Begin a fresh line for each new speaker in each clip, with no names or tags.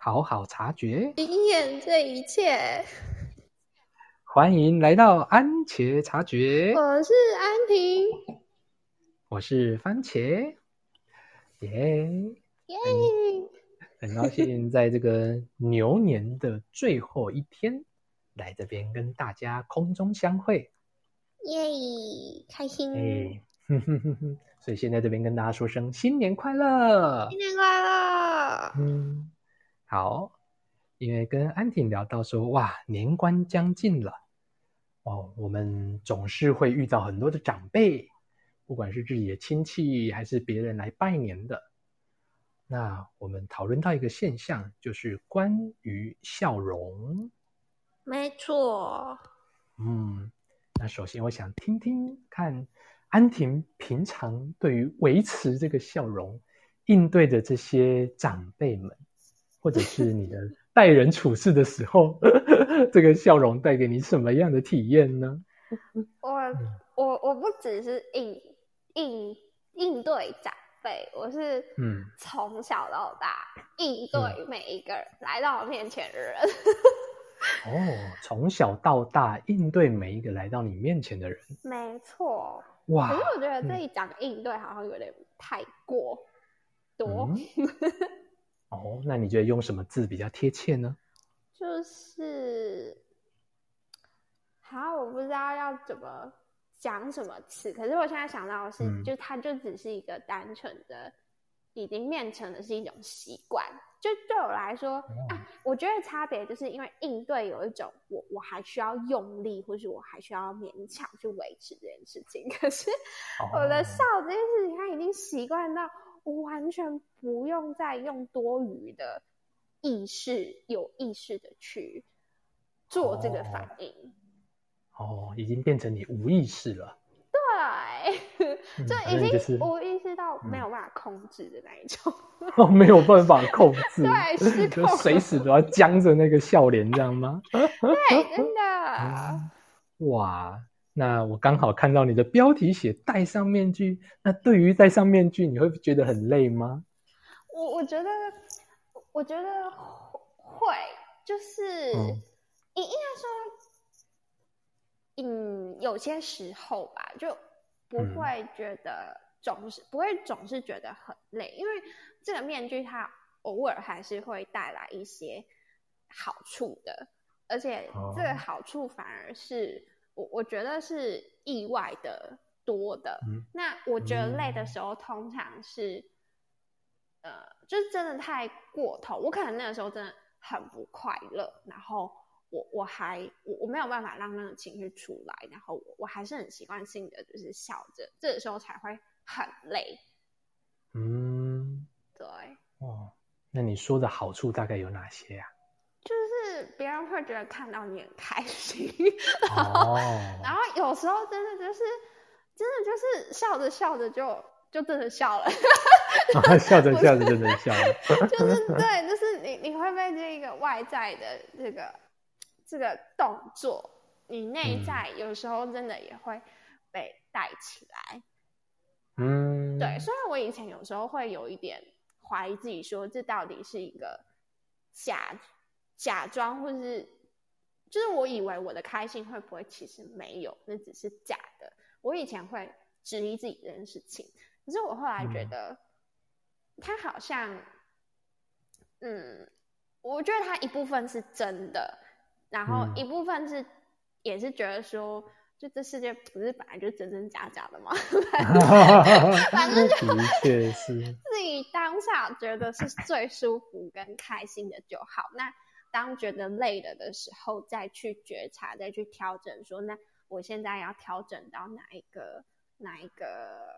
好好察觉，
惊艳这一切。
欢迎来到安茄察觉，
我是安婷，
我是番茄，耶耶！很高兴在这个牛年的最后一天，来这边跟大家空中相会，
耶，开心！
所以现在这边跟大家说声新年快乐，
新年快乐！
嗯，好，因为跟安婷聊到说，哇，年关将近了，哦，我们总是会遇到很多的长辈，不管是自己的亲戚还是别人来拜年的。那我们讨论到一个现象，就是关于笑容。
没错。
嗯，那首先我想听听看，安婷平常对于维持这个笑容，应对的这些长辈们，或者是你的待人处事的时候，这个笑容带给你什么样的体验呢？
我我我不只是应应应对长。辈，我是嗯，从小到大应对每一个人来到我面前的人。
嗯、哦，从小到大应对每一个来到你面前的人，
没错。哇！可是我觉得这一讲应对好像有点太过多。嗯、
哦，那你觉得用什么字比较贴切呢？
就是，好，我不知道要怎么。讲什么词？可是我现在想到的是，嗯、就它就只是一个单纯的，已经变成的是一种习惯。就对我来说，嗯啊、我觉得差别就是因为应对有一种我我还需要用力，或是我还需要勉强去维持这件事情。可是我的笑这件事情，他已经习惯到我完全不用再用多余的意识，有意识的去做这个反应。哦
哦，已经变成你无意识了。
对，就已经无意识到没有办法控制的那一种。
嗯、哦，没有办法控制。
对，是
就随时都要僵着那个笑脸，这样吗？
对，真的、
嗯。哇，那我刚好看到你的标题写戴上面具，那对于戴上面具，你会觉得很累吗？
我我觉得，我觉得会，就是、嗯、应应该说。嗯，有些时候吧，就不会觉得总是、嗯、不会总是觉得很累，因为这个面具它偶尔还是会带来一些好处的，而且这个好处反而是、哦、我我觉得是意外的多的。嗯、那我觉得累的时候，通常是、嗯、呃，就是真的太过头，我可能那个时候真的很不快乐，然后。我我还我我没有办法让那个情绪出来，然后我我还是很习惯性的就是笑着，这个时候才会很累。
嗯，
对。
哦，那你说的好处大概有哪些呀？
会觉得看到你很开心，然后、哦、然后有时候真的就是真的就是笑着笑着就就真的笑了，
啊、笑着笑着就真的笑了，
就是对，就是你你会被这个外在的这个。这个动作，你内在有时候真的也会被带起来。
嗯，
对。虽然我以前有时候会有一点怀疑自己，说这到底是一个假假装，或是就是我以为我的开心会不会其实没有，那只是假的。我以前会质疑自己这件事情，可是我后来觉得，他好像，嗯，我觉得他一部分是真的。然后一部分是，也是觉得说，嗯、就这世界不是本来就真真假假的吗？反正就是自己当下觉得是最舒服跟开心的就好。那当觉得累了的时候，再去觉察，再去调整说，说那我现在要调整到哪一个哪一个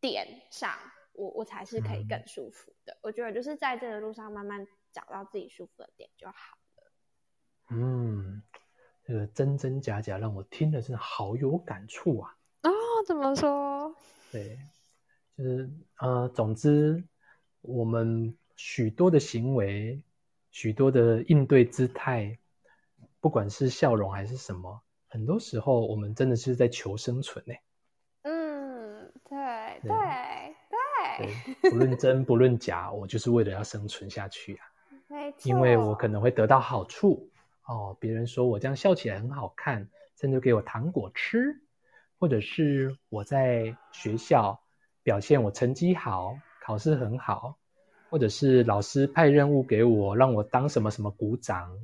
点上，我我才是可以更舒服的。嗯、我觉得就是在这个路上慢慢找到自己舒服的点就好了。
嗯，这个真真假假让我听了真的好有感触啊！
哦，怎么说？
对，就是呃，总之，我们许多的行为，许多的应对姿态，不管是笑容还是什么，很多时候我们真的是在求生存呢。
嗯，对对
对，对，不论真不论假，我就是为了要生存下去啊。因为我可能会得到好处哦。别人说我这样笑起来很好看，甚至给我糖果吃，或者是我在学校表现我成绩好，考试很好，或者是老师派任务给我，让我当什么什么股长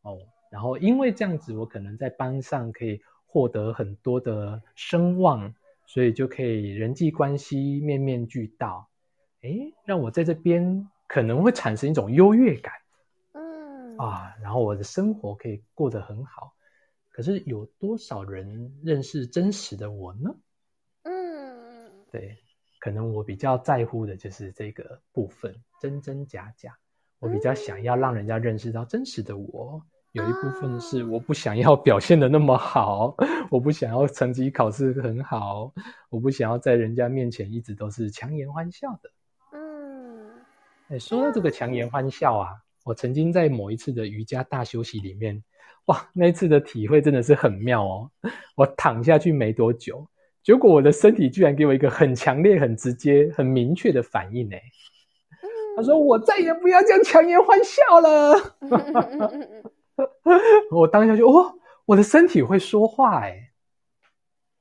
哦。然后因为这样子，我可能在班上可以获得很多的声望，所以就可以人际关系面面俱到，诶，让我在这边可能会产生一种优越感，
嗯
啊，然后我的生活可以过得很好。可是有多少人认识真实的我呢？
嗯，
对，可能我比较在乎的就是这个部分，真真假假。我比较想要让人家认识到真实的我。有一部分是我不想要表现的那么好，我不想要成绩考试很好，我不想要在人家面前一直都是强颜欢笑的。
嗯，
哎，说到这个强颜欢笑啊，我曾经在某一次的瑜伽大休息里面，哇，那一次的体会真的是很妙哦。我躺下去没多久，结果我的身体居然给我一个很强烈、很直接、很明确的反应呢。他说：“我再也不要这样强颜欢笑了。” 我当下就哦，我的身体会说话哎，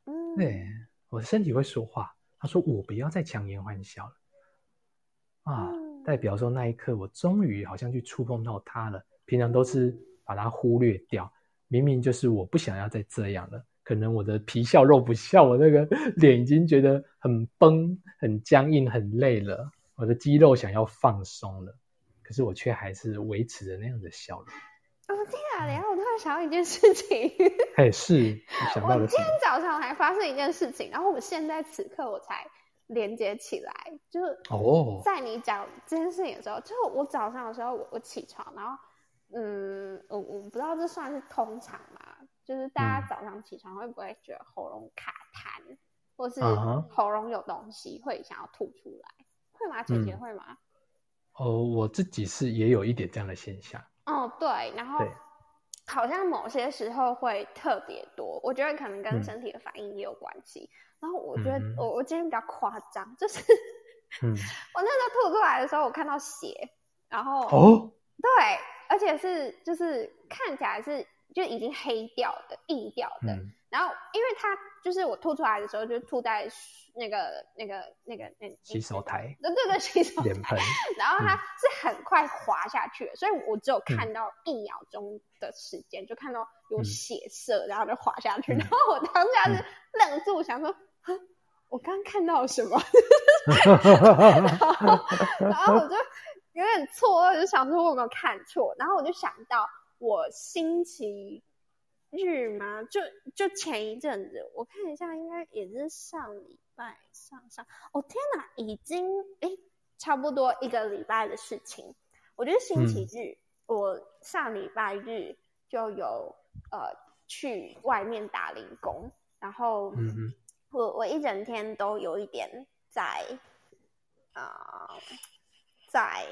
嗯，
对，我的身体会说话。他说我不要再强颜欢笑了啊，
嗯，
代表说那一刻我终于好像去触碰到他了。平常都是把它忽略掉，明明就是我不想要再这样了。可能我的皮笑肉不笑，我那个 脸已经觉得很绷、很僵硬、很累了，我的肌肉想要放松了，可是我却还是维持着那样的笑容。
哦天啊！然后我突然想到一件事情，
哎，是，想到
我今天早上还发生一件事情，然后我现在此刻我才连接起来，就是哦，在你讲这件事情的时候，就我早上的时候我，我起床，然后嗯，我我不知道这算是通常吗？就是大家早上起床会不会觉得喉咙卡痰，或是喉咙有东西会想要吐出来？会吗？姐姐会吗？
嗯、哦，我自己是也有一点这样的现象。
哦，对，然后好像某些时候会特别多，我觉得可能跟身体的反应也有关系。嗯、然后我觉得我、嗯、我今天比较夸张，就是、嗯、我那时候吐出来的时候，我看到血，然后
哦，
对，而且是就是看起来是就已经黑掉的、硬掉的。嗯、然后因为它就是我吐出来的时候，就吐在。那个、那个、那个、那
洗手台，
对对对，洗手台，然后它是很快滑下去所以我只有看到一秒钟的时间，嗯、就看到有血色，然后就滑下去，嗯、然后我当下是愣住，嗯、想说，我刚刚看到什么？然后，然后我就有点错愕，就想说我有没有看错？然后我就想到我星期。日吗？就就前一阵子，我看一下，应该也是上礼拜上上。哦天哪，已经哎，差不多一个礼拜的事情。我觉得星期日，嗯、我上礼拜日就有呃去外面打零工，然后我、我一整天都有一点在啊、呃、在。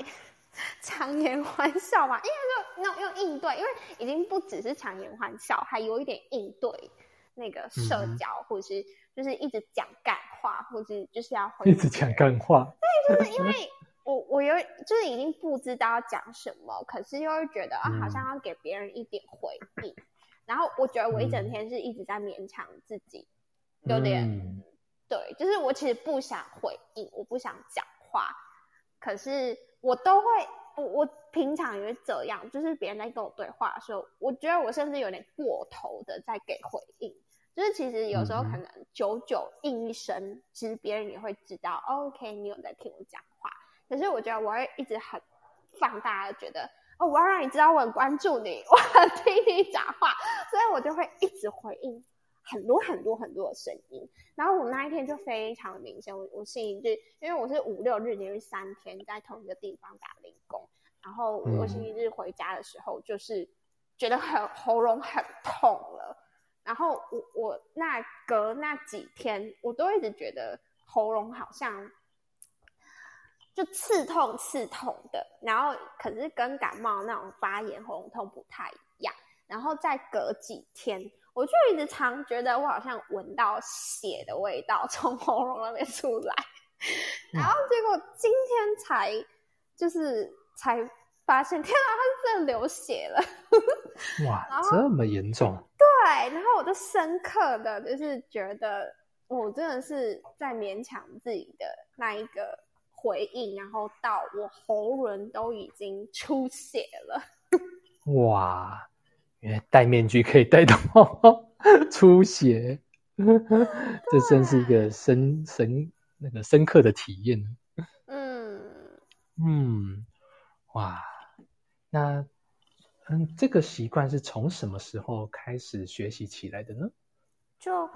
强颜欢笑嘛，因为就那种用应对，因为已经不只是强颜欢笑，还有一点应对那个社交，嗯、或者是就是一直讲干话，或者是就是要回
一直讲干话。
对，就是因为我我有就是已经不知道要讲什么，可是又会觉得啊，好像要给别人一点回应。嗯、然后我觉得我一整天是一直在勉强自己，嗯、有点对，就是我其实不想回应，我不想讲话，可是。我都会，我我平常也会这样，就是别人在跟我对话的时候，我觉得我甚至有点过头的在给回应，就是其实有时候可能久久应一声，嗯、其实别人也会知道、哦、，OK，你有在听我讲话。可是我觉得我会一直很放大的觉得，哦，我要让你知道我很关注你，我很听你讲话，所以我就会一直回应。很多很多很多的声音，然后我那一天就非常明显。我我星期日，因为我是五六日连续三天在同一个地方打零工，然后我星期日回家的时候，就是觉得很喉咙很痛了。然后我我那隔那几天，我都一直觉得喉咙好像就刺痛刺痛的，然后可是跟感冒那种发炎喉咙痛不太一样。然后再隔几天。我就一直常觉得我好像闻到血的味道从喉咙那边出来，然后结果今天才就是才发现，天啊，他真的流血了！
哇，这么严重？
对，然后我就深刻的就是觉得，我真的是在勉强自己的那一个回应，然后到我喉咙都已经出血了。
哇，原来戴面具可以戴到 出血，这真是一个深深那个深刻的体验。嗯嗯，哇，那嗯，这个习惯是从什么时候开始学习起来的呢？
就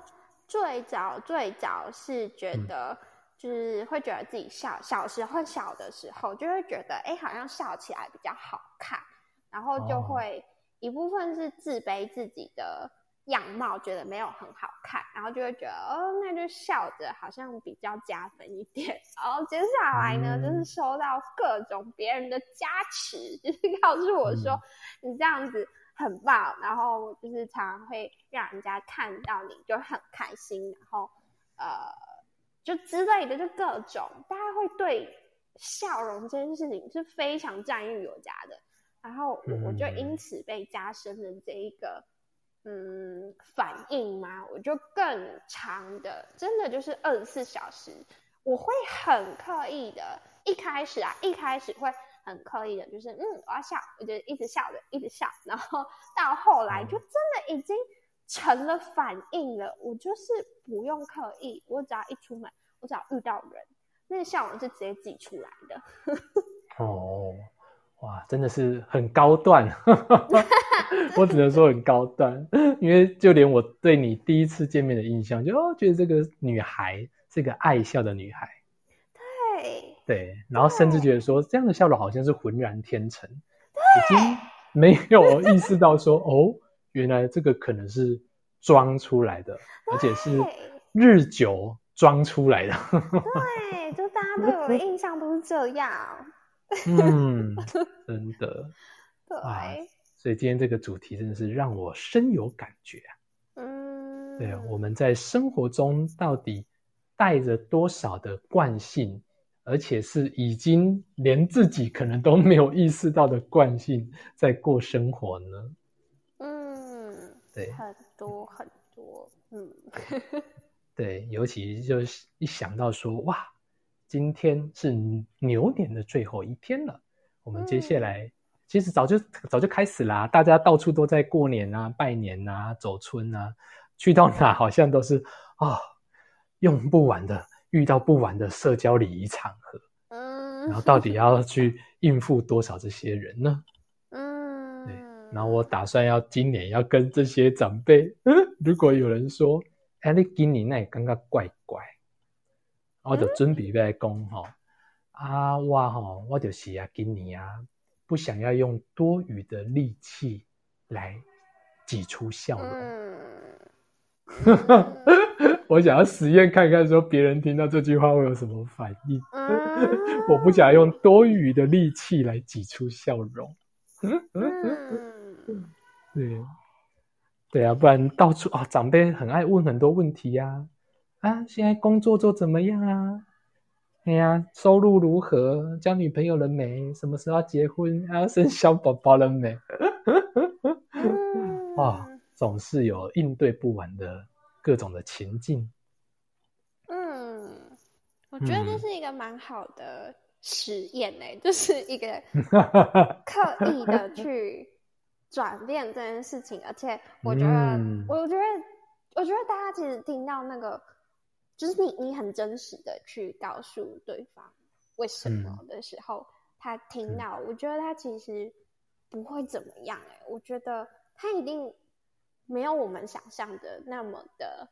最早最早是觉得，嗯、就是会觉得自己笑，小时候小的时候就会觉得，哎，好像笑起来比较好看。然后就会一部分是自卑自己的样貌，觉得没有很好看，然后就会觉得哦，那就笑着好像比较加分一点。然 后接下来呢，就是收到各种别人的加持，就是告诉我说你这样子很棒，然后就是常常会让人家看到你就很开心，然后呃，就之类的，就各种大家会对笑容这件事情是非常赞誉有加的。然后我我就因此被加深了这一个嗯，嗯反应嘛，我就更长的，真的就是二十四小时，我会很刻意的，一开始啊，一开始会很刻意的，就是嗯，我要笑，我就一直笑着，一直笑，然后到后来就真的已经成了反应了，我就是不用刻意，我只要一出门，我只要遇到人，那个笑容是直接挤出来的。
哦。哇，真的是很高段，我只能说很高段，因为就连我对你第一次见面的印象，就哦，觉得这个女孩是个爱笑的女孩，
对。
对，然后甚至觉得说这样的笑容好像是浑然天成，已经没有意识到说哦，原来这个可能是装出来的，而且是日久装出来的，
对，就大家对我的印象都是这样。
嗯，真的，
对，
所以今天这个主题真的是让我深有感觉啊。嗯，对，我们在生活中到底带着多少的惯性，而且是已经连自己可能都没有意识到的惯性，在过生活呢？嗯，对，
很多很多，嗯，
对，尤其就是一想到说，哇。今天是牛年的最后一天了，我们接下来其实早就早就开始啦，大家到处都在过年啊、拜年啊、走春啊，去到哪好像都是啊，用不完的、遇到不完的社交礼仪场合，嗯，然后到底要去应付多少这些人呢？嗯，对，然后我打算要今年要跟这些长辈，嗯如果有人说，哎，你今年那也刚刚怪怪。我就准备来讲吼，啊，我吼，我就是啊，今年啊，不想要用多余的力气来挤出笑容。嗯、我想要实验看看，说别人听到这句话会有什么反应。嗯、我不想用多余的力气来挤出笑容。嗯、对，对啊，不然到处啊、哦，长辈很爱问很多问题呀、啊。啊，现在工作做怎么样啊？哎呀，收入如何？交女朋友了没？什么时候要结婚？要 生小宝宝了没？嗯、哦，总是有应对不完的各种的情境。
嗯，我觉得这是一个蛮好的实验呢、欸，嗯、就是一个刻意的去转变这件事情，而且我觉得，嗯、我觉得，我觉得大家其实听到那个。就是你，你很真实的去告诉对方为什么的时候，嗯、他听到，我觉得他其实不会怎么样、欸。哎，我觉得他一定没有我们想象的那么的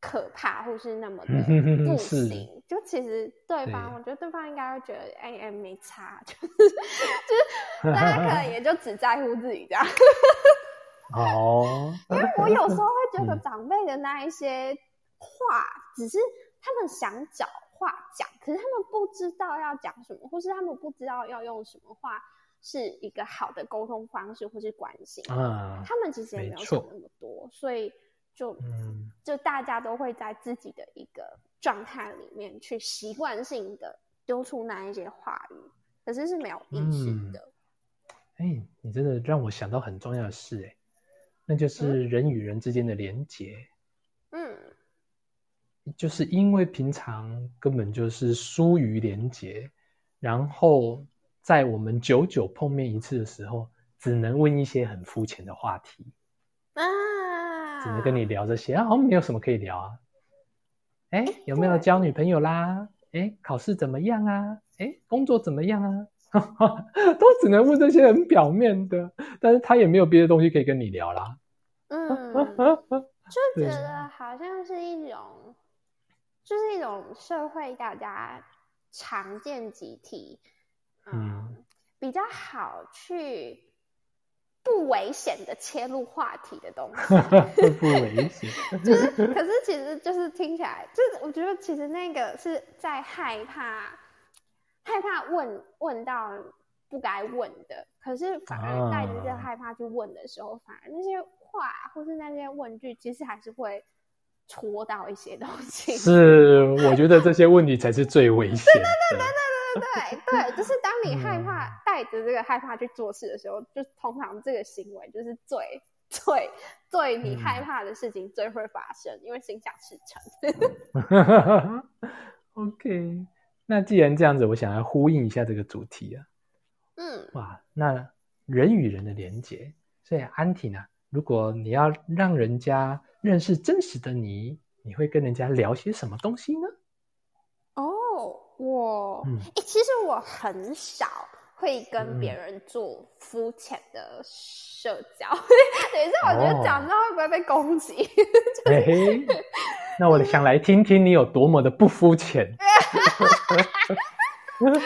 可怕，或是那么的 不行。就其实对方，我觉得对方应该会觉得，哎哎，没差，就是就是大家可能也就只在乎自己这样。哦，因为我有时候会觉得长辈的那一些。话只是他们想找话讲，可是他们不知道要讲什么，或是他们不知道要用什么话是一个好的沟通方式，或是关心。啊，他们其实也没有想那么多，所以就、嗯、就大家都会在自己的一个状态里面去习惯性的丢出那一些话语，可是是没有意识的。
哎，你真的让我想到很重要的事，哎，那就是人与人之间的连结。
嗯，
就是因为平常根本就是疏于连结，然后在我们久久碰面一次的时候，只能问一些很肤浅的话题
啊，
只能跟你聊这些啊，好像没有什么可以聊啊。哎，有没有交女朋友啦？哎，考试怎么样啊？哎，工作怎么样啊？都只能问这些很表面的，但是他也没有别的东西可以跟你聊啦。
嗯，就觉得好像是一种，就是一种社会大家常见集体，嗯，嗯比较好去不危险的切入话题的东西。
不危险，
就是，可是其实就是听起来，就是我觉得其实那个是在害怕。害怕问问到不该问的，可是反而带着这害怕去问的时候，啊、反而那些话或是那些问句，其实还是会戳到一些东西。是，
我觉得这些问题才是最危险的。
对对对对对对对，就是当你害怕带着这个害怕去做事的时候，嗯、就通常这个行为就是最最最你害怕的事情最会发生，嗯、因为心想事成。
OK。那既然这样子，我想要呼应一下这个主题啊。
嗯，
哇，那人与人的连结，所以安婷啊，如果你要让人家认识真实的你，你会跟人家聊些什么东西呢？
哦，我，嗯，欸，其实我很少会跟别人做肤浅的社交。嗯，等一下，我觉得讲这会不会被攻击？
嘿嘿，那我想来听听你有多么的不肤浅。
就是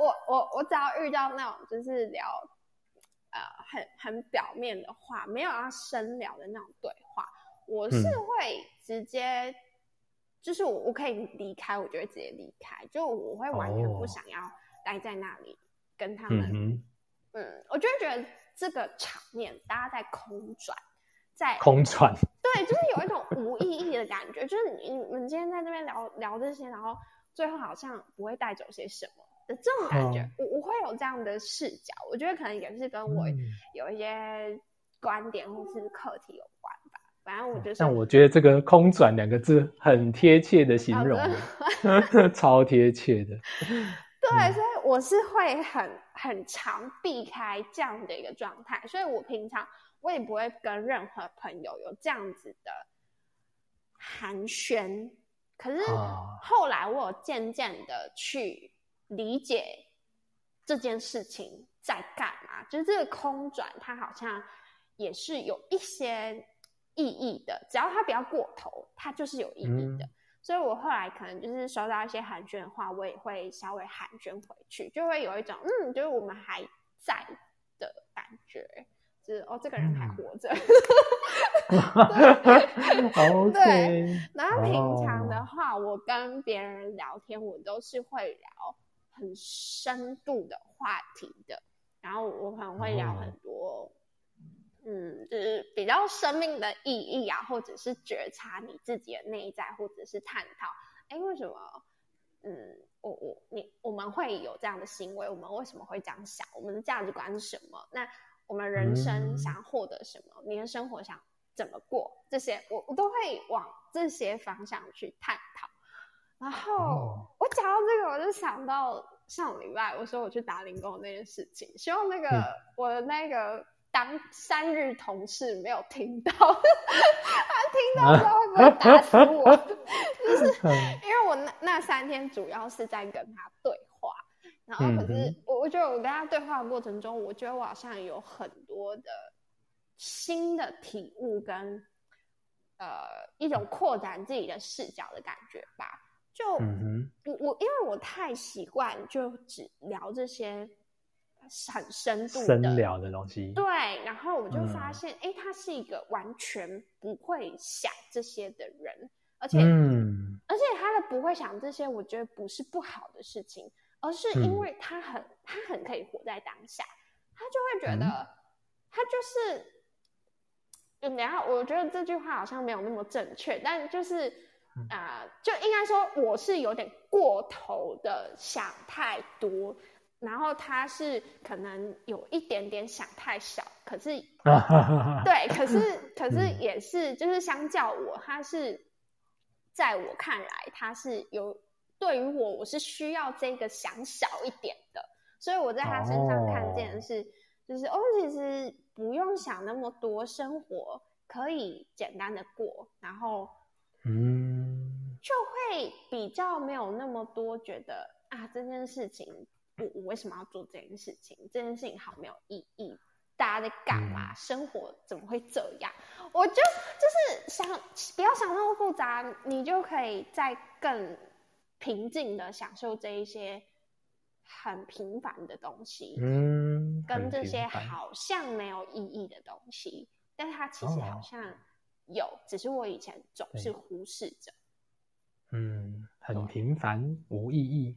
我我我只要遇到那种就是聊呃很很表面的话，没有要深聊的那种对话，我是会直接、嗯、就是我我可以离开，我就会直接离开，就我会完全不想要待在那里跟他们。嗯，嗯，我就会觉得这个场面大家在空转。在
空转，
对，就是有一种无意义的感觉，就是你你们今天在这边聊聊这些，然后最后好像不会带走些什么的这种感觉，我、哦、我会有这样的视角，我觉得可能也是跟我有一些观点或是课题有关吧。反正我觉得，
但我觉得这个“空转”两个字很贴切的形容，超贴切的。
对，所以我是会很很常避开这样的一个状态，所以我平常。我也不会跟任何朋友有这样子的寒暄，可是后来我有渐渐的去理解这件事情在干嘛，就是这个空转，它好像也是有一些意义的，只要它不要过头，它就是有意义的。嗯、所以我后来可能就是收到一些寒暄的话，我也会稍微寒暄回去，就会有一种嗯，就是我们还在的感觉。就是哦，这个人还活着。对，然后平常的话，我跟别人聊天，我都是会聊很深度的话题的。然后我可能会聊很多，嗯，就是比较生命的意义啊，或者是觉察你自己的内在，或者是探讨，哎，为什么？嗯，我我你我们会有这样的行为？我们为什么会这样想？我们的价值观是什么？那我们人生想获得什么？嗯、你的生活想怎么过？这些我我都会往这些方向去探讨。然后、哦、我讲到这个，我就想到上礼拜我说我去打零工那件事情，希望那个、嗯、我的那个当三日同事没有听到，他听到之后会不会打死我？啊、就是因为我那那三天主要是在跟他对话。然后可是我我觉得我跟他对话的过程中，我觉得我好像有很多的新的体悟跟呃一种扩展自己的视角的感觉吧。就我我因为我太习惯就只聊这些很深度的
深聊的东西，
对，然后我就发现，哎、嗯，他是一个完全不会想这些的人，而且嗯，而且他的不会想这些，我觉得不是不好的事情。而是因为他很、嗯、他很可以活在当下，他就会觉得、嗯、他就是，就然后我觉得这句话好像没有那么正确，但就是啊、呃，就应该说我是有点过头的想太多，然后他是可能有一点点想太少，可是 对，可是可是也是就是相较我，他是在我看来他是有对于我我是需要这个想少一点的，所以我在他身上看见的是、哦、就是哦，其实不用想那么多，生活可以简单的过，然后嗯，就会比较没有那么多觉得啊这件事情。我我为什么要做这件事情？这件事情好没有意义，大家在干嘛？嗯、生活怎么会这样？我就就是想不要想那么复杂，你就可以在更平静的享受这一些很平凡的东西，嗯，跟这些好像没有意义的东西，但是它其实好像有，哦、只是我以前总是忽视着。
嗯，很平凡，对无意义。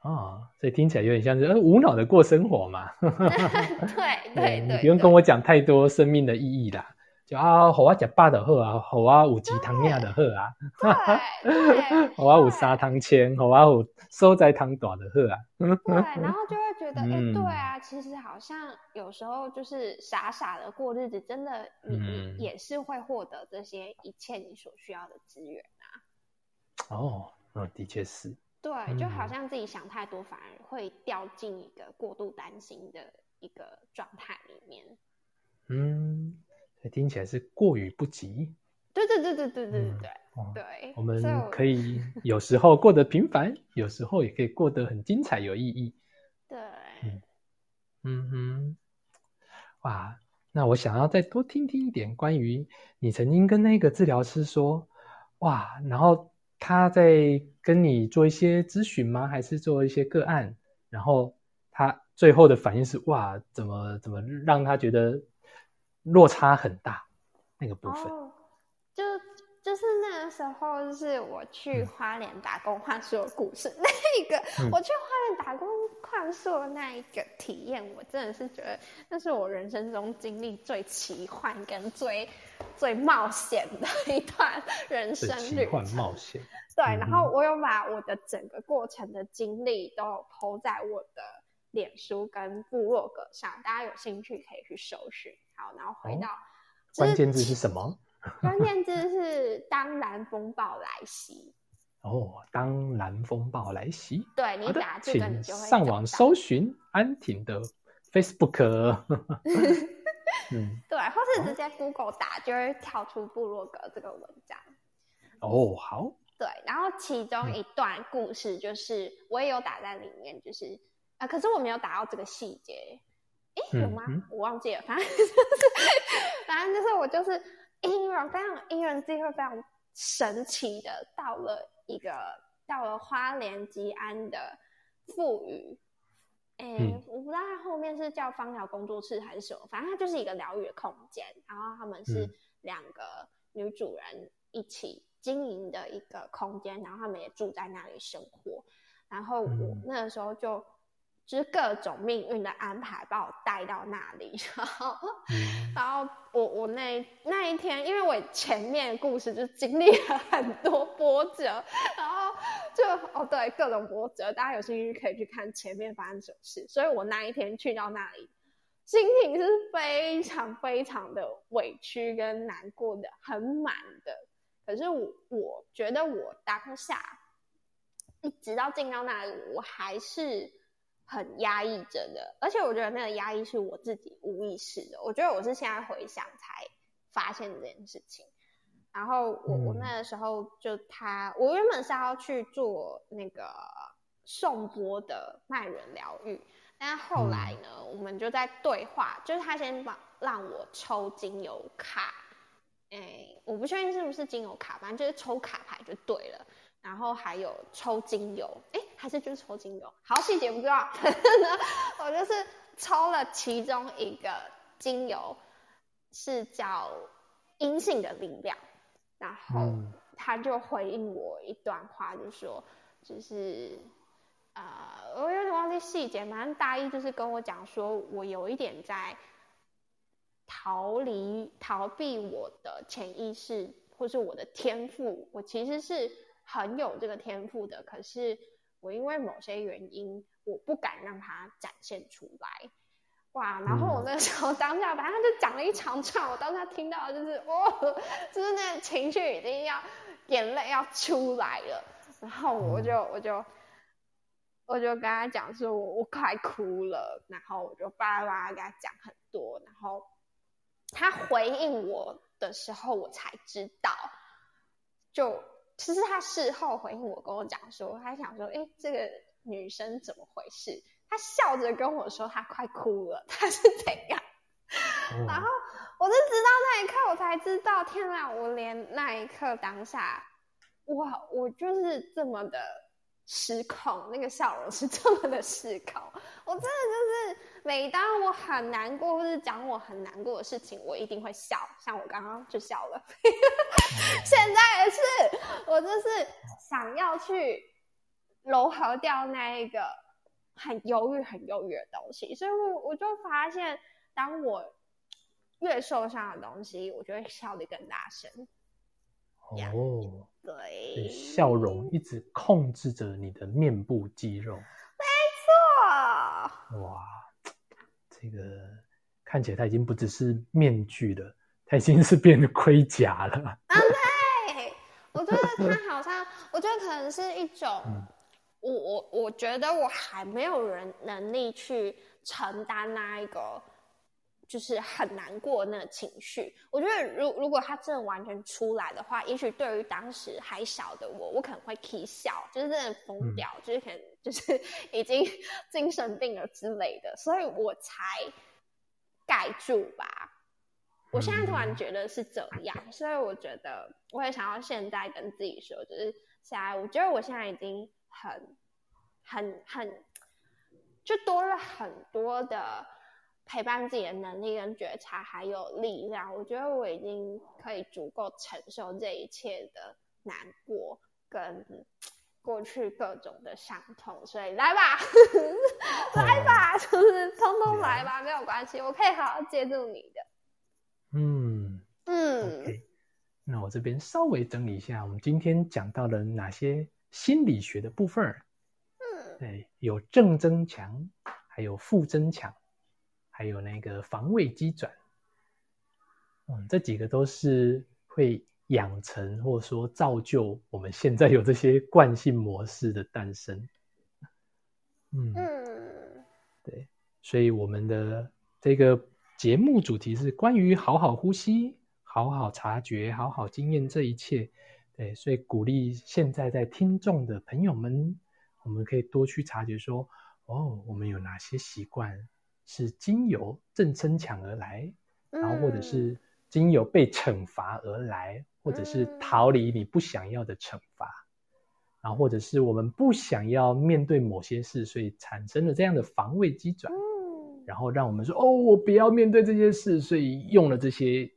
啊、哦，所以听起来有点像是呃无脑的过生活嘛。对
对 对，
你不用跟我讲太多生命的意义啦，就啊，好啊，吃饱的喝啊，好啊，有鸡汤饮就好啊，好啊，有砂汤钱，好啊，有收在汤短的喝啊。
对，然后就会觉得，哎、嗯欸，对啊，其实好像有时候就是傻傻的过日子，真的你，你也是会获得这些一切你所需要的资源啊。
哦那的确是。
对就好像自己想太多反而会掉进一个过度担心的一个状态里面。
嗯听起来是过于不及。
对对对对对对
对对我们可以有时候过得平凡有时候也可以过得很精彩有意义
对。
嗯哼。哇那我想要再多听听一点关于你曾经跟那个治疗师说哇然后他在跟你做一些咨询吗？还是做一些个案？然后他最后的反应是：哇，怎么怎么让他觉得落差很大？那个部分，
就是那个时候，就是我去花莲打工换宿的故事。嗯、那个、嗯、我去花莲打工换宿的那一个体验，我真的是觉得那是我人生中经历最奇幻跟最。最冒险的一段人生旅程，奇幻
冒险。
对，然后我有把我的整个过程的经历都有 po 在我的脸书跟部落格上，大家有兴趣可以去搜寻。好，然后回到、哦、
关键字是什么？
关键字是当蓝风暴来袭。
哦，当蓝风暴来袭。
对，你打这个，你就会
上网搜寻安婷的 Facebook。
嗯，对，或是直接 Google 打，哦、就会跳出部落格这个文章。
哦，好。
对，然后其中一段故事就是我也有打在里面，就是啊、呃，可是我没有打到这个细节。哎，有吗？嗯嗯、我忘记了。反正就是，反正就是我就是因缘非常因缘际会非常神奇的到了一个到了花莲吉安的富余。哎，嗯、我不知道他后面是叫芳疗工作室还是什么，反正它就是一个疗愈的空间。然后他们是两个女主人一起经营的一个空间，然后他们也住在那里生活。然后我那个时候就。就是各种命运的安排把我带到那里，然后，嗯、然后我我那那一天，因为我前面故事就经历了很多波折，然后就哦对，各种波折，大家有兴趣可以去看前面发生什么事。所以我那一天去到那里，心情是非常非常的委屈跟难过的，很满的。可是我我觉得我当下一直到进到那里，我还是。很压抑着的，而且我觉得那个压抑是我自己无意识的。我觉得我是现在回想才发现这件事情。然后我我那个时候就他，我原本是要去做那个颂钵的脉轮疗愈，但后来呢，嗯、我们就在对话，就是他先帮让我抽精油卡，哎，我不确定是不是精油卡，反正就是抽卡牌就对了。然后还有抽精油，哎，还是就是抽精油，好细节不知道。我就是抽了其中一个精油，是叫阴性的力量。然后他就回应我一段话，就说，就是呃，我有点忘记细节，反正大意就是跟我讲说，我有一点在逃离、逃避我的潜意识，或是我的天赋，我其实是。很有这个天赋的，可是我因为某些原因，我不敢让他展现出来。哇！然后我那时候 当下，反正就讲了一长串，我当下听到就是，哦，就是那个情绪已经要眼泪要出来了，然后我就我就我就跟他讲说，我我快哭了，然后我就巴拉巴拉跟他讲很多，然后他回应我的时候，我才知道，就其实他事后回应我，跟我讲说，他想说，哎，这个女生怎么回事？他笑着跟我说：“他快哭了，他是怎样？”哦、然后我就知道那一刻，我才知道，天哪！我连那一刻当下，哇，我就是这么的失控，那个笑容是这么的失控。我真的就是，每当我很难过，或是讲我很难过的事情，我一定会笑，像我刚刚就笑了。现在也是，我就是想要去柔和掉那一个。很忧郁、很忧郁的东西，所以我我就发现，当我越受伤的东西，我就会笑得更大声。
哦
对，
笑容一直控制着你的面部肌肉。
没错。
哇，这个看起来他已经不只是面具了，他已经是变得盔甲了。
啊，对，我觉得 他好像，我觉得可能是一种。嗯我我我觉得我还没有人能力去承担那一个，就是很难过那个情绪。我觉得如如果他真的完全出来的话，也许对于当时还小的我，我可能会起笑，就是真的疯掉，嗯、就是可能就是 已经精神病了之类的，所以我才盖住吧。我现在突然觉得是这样，嗯、所以我觉得我也想要现在跟自己说，就是现在我觉得我现在已经。很、很、很，就多了很多的陪伴自己的能力跟觉察，还有力量。我觉得我已经可以足够承受这一切的难过跟过去各种的伤痛。所以来吧，来吧，就是通通来吧，没有关系，我可以好好接住你的。
嗯
嗯，okay.
那我这边稍微整理一下，我们今天讲到了哪些？心理学的部分，嗯，对，有正增强，还有负增强，还有那个防卫机转，嗯，这几个都是会养成或者说造就我们现在有这些惯性模式的诞生，嗯，嗯，对，所以我们的这个节目主题是关于好好呼吸、好好察觉、好好经验这一切。对，所以鼓励现在在听众的朋友们，我们可以多去察觉说，哦，我们有哪些习惯是经由正增强而来，然后或者是经由被惩罚而来，或者是逃离你不想要的惩罚，然后或者是我们不想要面对某些事，所以产生了这样的防卫机转，然后让我们说，哦，我不要面对这些事，所以用了这些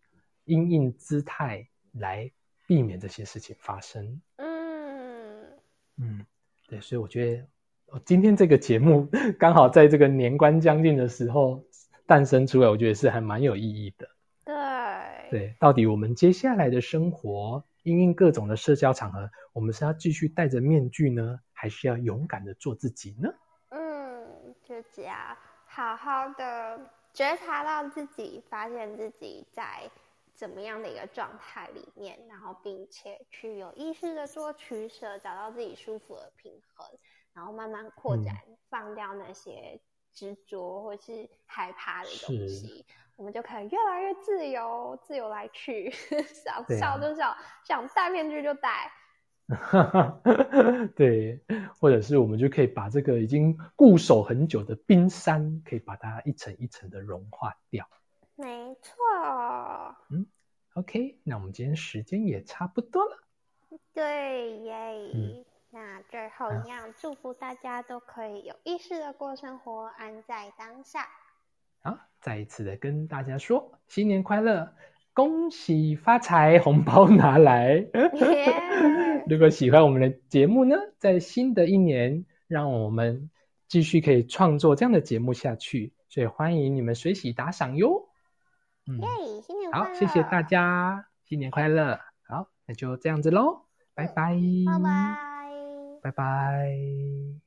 阴应姿态来。避免这些事情发生。
嗯
嗯，对，所以我觉得今天这个节目 刚好在这个年关将近的时候诞生出来，我觉得是还蛮有意义的。
对
对，到底我们接下来的生活，因应各种的社交场合，我们是要继续戴着面具呢，还是要勇敢的做自己呢？
嗯，就只要，好好的觉察到自己，发现自己在。怎么样的一个状态里面，然后并且去有意识的做取舍，找到自己舒服的平衡，然后慢慢扩展，嗯、放掉那些执着或是害怕的东西，我们就可以越来越自由，自由来去，想笑就笑，啊、想戴面具就戴。
对，或者是我们就可以把这个已经固守很久的冰山，可以把它一层一层的融化掉。
没错，
嗯，OK，那我们今天时间也差不多了。
对耶，嗯、那最后一样，祝福大家都可以有意识的过生活，安在当下。
好，再一次的跟大家说新年快乐，恭喜发财，红包拿来。如果喜欢我们的节目呢，在新的一年，让我们继续可以创作这样的节目下去，所以欢迎你们随喜打赏哟。
耶！Yeah, 新年快乐！
好，谢谢大家，新年快乐！好，那就这样子
喽，拜拜。
拜拜。